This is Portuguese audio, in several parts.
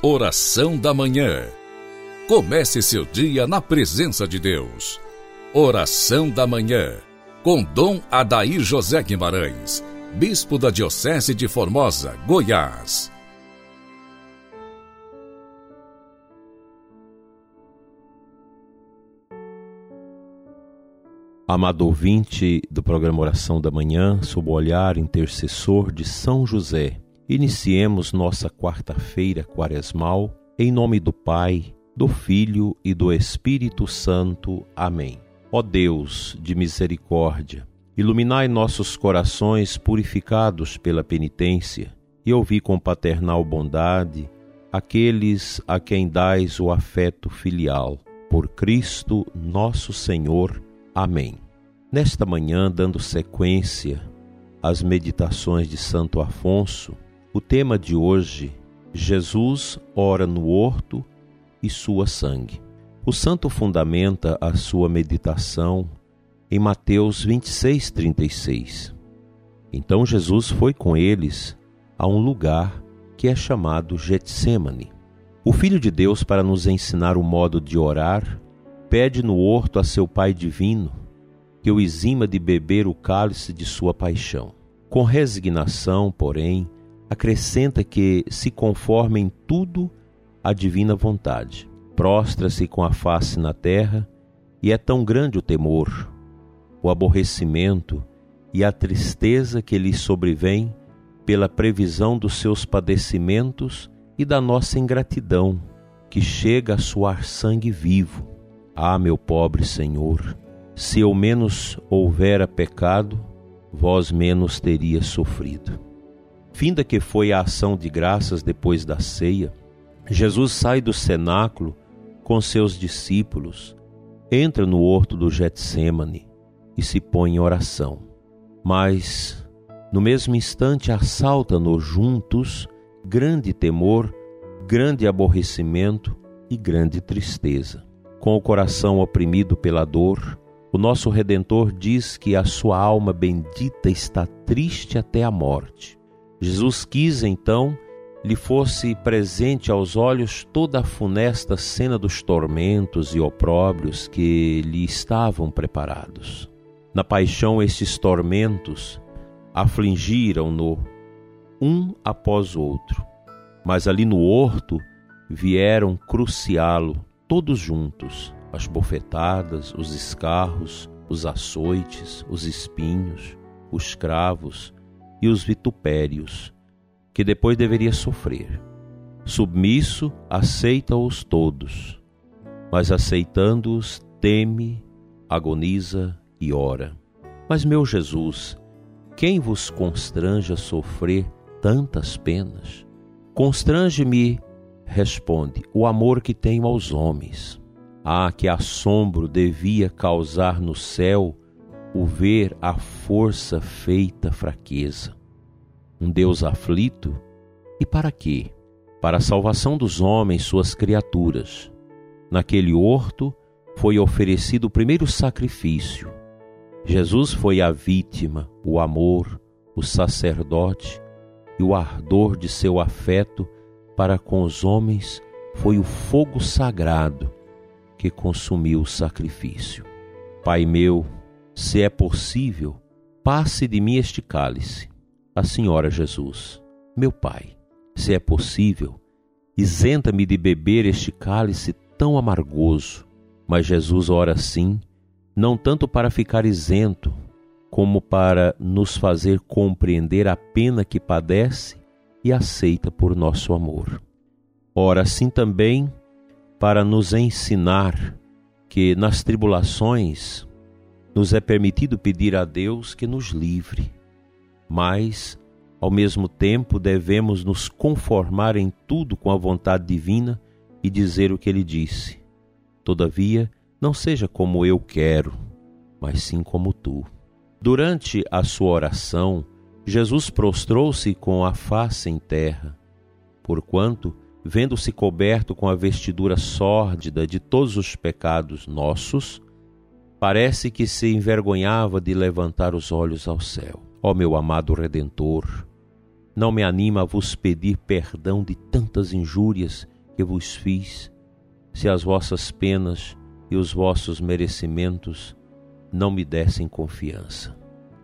Oração da Manhã. Comece seu dia na presença de Deus. Oração da Manhã. Com Dom Adair José Guimarães, Bispo da Diocese de Formosa, Goiás. Amado ouvinte do programa Oração da Manhã, sob o olhar intercessor de São José, iniciemos nossa quarta-feira quaresmal em nome do Pai, do Filho e do Espírito Santo. Amém. Ó Deus de misericórdia, iluminai nossos corações purificados pela penitência e ouvi com paternal bondade aqueles a quem dais o afeto filial. Por Cristo nosso Senhor. Amém. Nesta manhã, dando sequência às meditações de Santo Afonso, o tema de hoje, Jesus ora no horto e sua sangue. O santo fundamenta a sua meditação em Mateus 26, 36. Então Jesus foi com eles a um lugar que é chamado Getsemane. O Filho de Deus, para nos ensinar o modo de orar, pede no horto a seu Pai divino que o exima de beber o cálice de sua paixão. Com resignação, porém, acrescenta que se conforma em tudo à divina vontade. Prostra-se com a face na terra, e é tão grande o temor, o aborrecimento e a tristeza que lhe sobrevém pela previsão dos seus padecimentos e da nossa ingratidão, que chega a suar sangue vivo. Ah, meu pobre Senhor, se eu menos houvera pecado, vós menos teria sofrido. Finda que foi a ação de graças depois da ceia, Jesus sai do cenáculo com seus discípulos, entra no horto do Getsemane e se põe em oração. Mas, no mesmo instante, assalta-nos juntos grande temor, grande aborrecimento e grande tristeza. Com o coração oprimido pela dor, o nosso Redentor diz que a sua alma bendita está triste até a morte. Jesus quis então lhe fosse presente aos olhos toda a funesta cena dos tormentos e opróbrios que lhe estavam preparados. Na paixão, estes tormentos afligiram-no um após outro, mas ali no horto vieram cruciá-lo todos juntos, as bofetadas, os escarros, os açoites, os espinhos, os cravos, e os vitupérios, que depois deveria sofrer. Submisso, aceita-os todos, mas aceitando-os, teme, agoniza e ora. Mas, meu Jesus, quem vos constrange a sofrer tantas penas? Constrange-me, responde, o amor que tenho aos homens. Ah, que assombro devia causar no céu o ver a força feita fraqueza. Um Deus aflito, e para quê? Para a salvação dos homens, suas criaturas. Naquele horto foi oferecido o primeiro sacrifício. Jesus foi a vítima, o amor, o sacerdote e o ardor de seu afeto para com os homens foi o fogo sagrado que consumiu o sacrifício. Pai meu, se é possível, passe de mim este cálice. A Senhora Jesus, meu Pai, se é possível, isenta-me de beber este cálice tão amargoso. Mas Jesus ora assim, não tanto para ficar isento, como para nos fazer compreender a pena que padece e aceita por nosso amor. Ora assim também para nos ensinar que nas tribulações nos é permitido pedir a Deus que nos livre, mas, ao mesmo tempo, devemos nos conformar em tudo com a vontade divina e dizer o que ele disse. Todavia, não seja como eu quero, mas sim como tu. Durante a sua oração, Jesus prostrou-se com a face em terra, porquanto, vendo-se coberto com a vestidura sórdida de todos os pecados nossos, Parece que se envergonhava de levantar os olhos ao céu. Ó meu amado Redentor, não me anima a vos pedir perdão de tantas injúrias que vos fiz, se as vossas penas e os vossos merecimentos não me dessem confiança.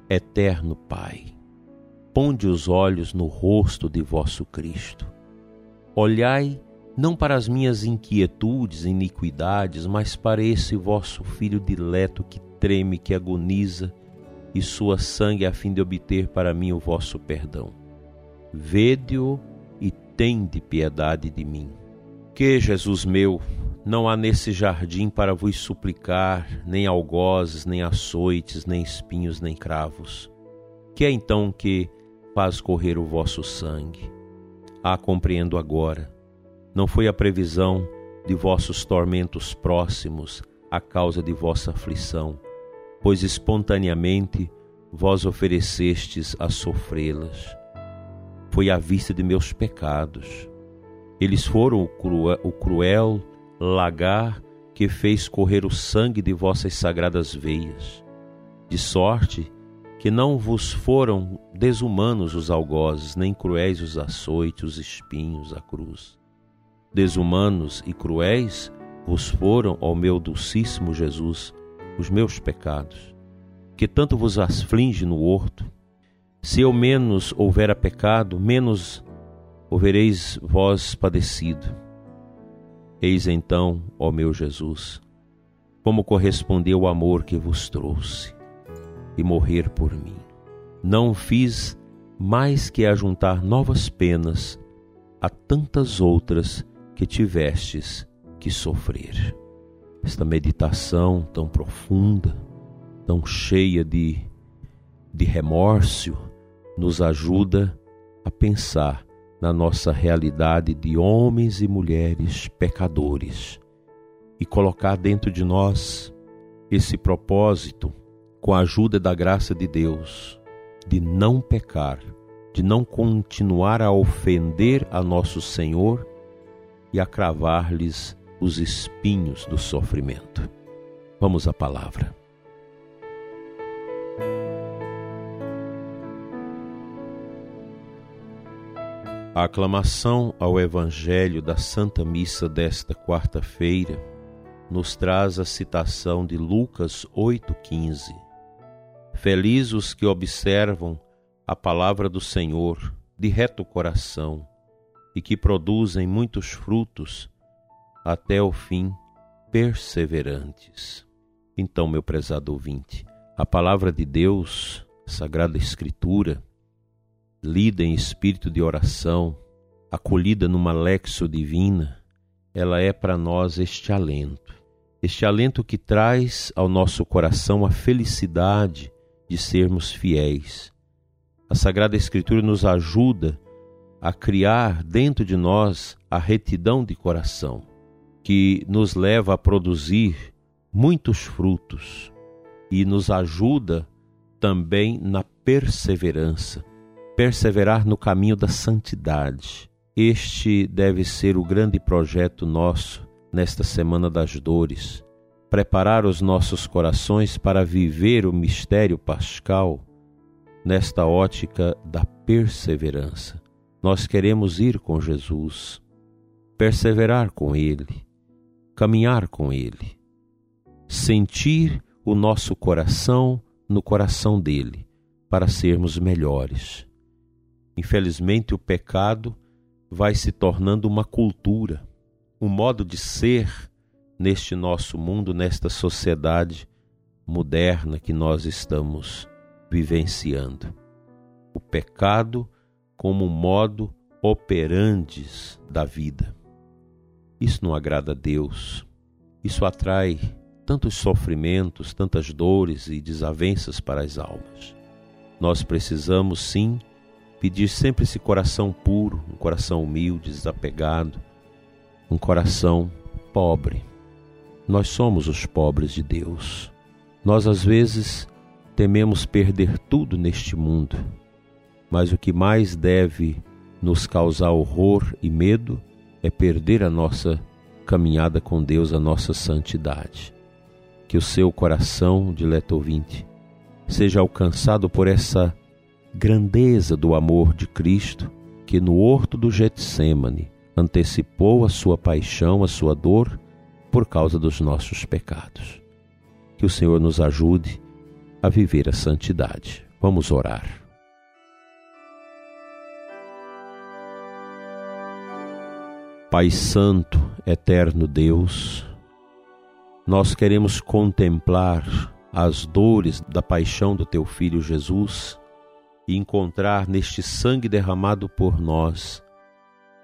Eterno Pai, ponde os olhos no rosto de vosso Cristo. Olhai não para as minhas inquietudes e iniquidades, mas para esse vosso Filho dileto que treme, que agoniza, e sua sangue a fim de obter para mim o vosso perdão. Vede-o e tende piedade de mim. Que, Jesus meu, não há nesse jardim para vos suplicar, nem algozes, nem açoites, nem espinhos, nem cravos. Que é então que faz correr o vosso sangue? Ah, compreendo agora. Não foi a previsão de vossos tormentos próximos a causa de vossa aflição, pois espontaneamente vós oferecestes a sofrê-las. Foi à vista de meus pecados. Eles foram o cruel, o cruel lagar que fez correr o sangue de vossas sagradas veias, de sorte que não vos foram desumanos os algozes, nem cruéis os açoites, os espinhos, a cruz. Desumanos e cruéis vos foram, ó meu dulcíssimo Jesus, os meus pecados, que tanto vos aflige no horto. Se eu menos houvera pecado, menos houvereis vós padecido. Eis então, ó meu Jesus, como correspondeu o amor que vos trouxe e morrer por mim. Não fiz mais que ajuntar novas penas a tantas outras que tivestes que sofrer. Esta meditação tão profunda, tão cheia de, de remorso, nos ajuda a pensar na nossa realidade de homens e mulheres pecadores e colocar dentro de nós esse propósito, com a ajuda da graça de Deus, de não pecar, de não continuar a ofender a nosso Senhor e a cravar-lhes os espinhos do sofrimento. Vamos à palavra. A aclamação ao Evangelho da Santa Missa desta quarta-feira nos traz a citação de Lucas 8,15. Felizes os que observam a palavra do Senhor de reto coração e que produzem muitos frutos até o fim, perseverantes. Então, meu prezado ouvinte, a palavra de Deus, Sagrada Escritura, lida em espírito de oração, acolhida numa lexo divina, ela é para nós este alento. Este alento que traz ao nosso coração a felicidade de sermos fiéis. A Sagrada Escritura nos ajuda a criar dentro de nós a retidão de coração, que nos leva a produzir muitos frutos e nos ajuda também na perseverança perseverar no caminho da santidade. Este deve ser o grande projeto nosso nesta Semana das Dores. Preparar os nossos corações para viver o mistério pascal nesta ótica da perseverança. Nós queremos ir com Jesus, perseverar com Ele, caminhar com Ele, sentir o nosso coração no coração dele, para sermos melhores. Infelizmente, o pecado vai se tornando uma cultura, um modo de ser neste nosso mundo, nesta sociedade moderna que nós estamos vivenciando. O pecado como modo operandes da vida. Isso não agrada a Deus. Isso atrai tantos sofrimentos, tantas dores e desavenças para as almas. Nós precisamos sim pedir sempre esse coração puro, um coração humilde, desapegado, um coração pobre. Nós somos os pobres de Deus. Nós às vezes tememos perder tudo neste mundo, mas o que mais deve nos causar horror e medo é perder a nossa caminhada com Deus, a nossa santidade. Que o seu coração, dileto ouvinte, seja alcançado por essa grandeza do amor de Cristo que no horto do Getsemane antecipou a sua paixão, a sua dor por causa dos nossos pecados. Que o Senhor nos ajude a viver a santidade. Vamos orar. Pai Santo, eterno Deus, nós queremos contemplar as dores da paixão do teu filho Jesus e encontrar neste sangue derramado por nós,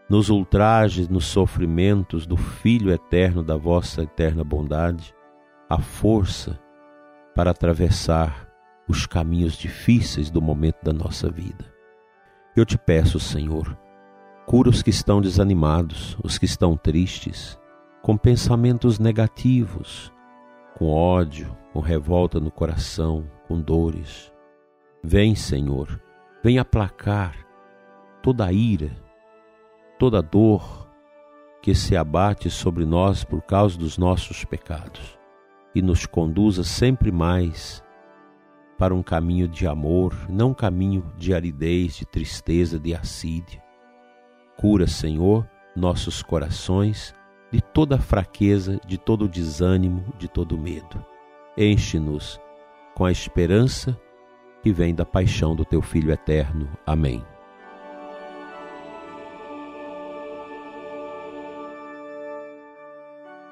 nos ultrajes, nos sofrimentos do Filho eterno da vossa eterna bondade, a força para atravessar os caminhos difíceis do momento da nossa vida. Eu te peço, Senhor, cura os que estão desanimados, os que estão tristes, com pensamentos negativos, com ódio, com revolta no coração, com dores. Vem, Senhor, vem aplacar toda a ira, toda a dor que se abate sobre nós por causa dos nossos pecados e nos conduza sempre mais para um caminho de amor, não um caminho de aridez, de tristeza, de assídia. Cura, Senhor, nossos corações de toda fraqueza, de todo desânimo, de todo medo. Enche-nos com a esperança que vem da paixão do teu Filho eterno. Amém.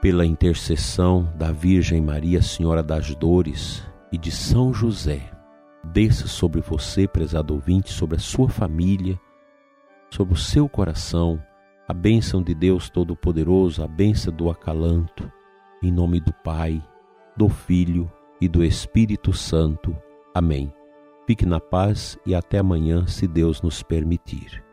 Pela intercessão da Virgem Maria, Senhora das Dores, e de São José, desça sobre você, prezado ouvinte, sobre a sua família, sobre o seu coração, a bênção de Deus Todo-Poderoso, a bênção do acalanto, em nome do Pai, do Filho e do Espírito Santo. Amém. Fique na paz e até amanhã, se Deus nos permitir.